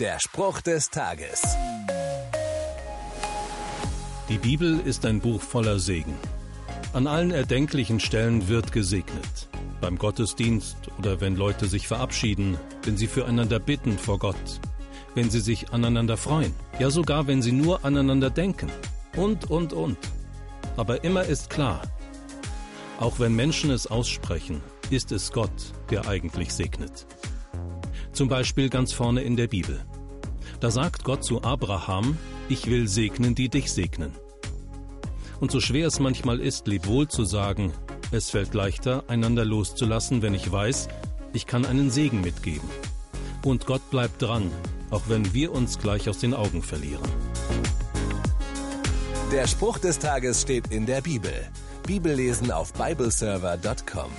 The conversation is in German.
Der Spruch des Tages. Die Bibel ist ein Buch voller Segen. An allen erdenklichen Stellen wird gesegnet. Beim Gottesdienst oder wenn Leute sich verabschieden, wenn sie füreinander bitten vor Gott, wenn sie sich aneinander freuen, ja sogar wenn sie nur aneinander denken. Und, und, und. Aber immer ist klar, auch wenn Menschen es aussprechen, ist es Gott, der eigentlich segnet. Zum Beispiel ganz vorne in der Bibel. Da sagt Gott zu Abraham, ich will segnen, die dich segnen. Und so schwer es manchmal ist, Lebwohl zu sagen, es fällt leichter, einander loszulassen, wenn ich weiß, ich kann einen Segen mitgeben. Und Gott bleibt dran, auch wenn wir uns gleich aus den Augen verlieren. Der Spruch des Tages steht in der Bibel. Bibellesen auf bibleserver.com.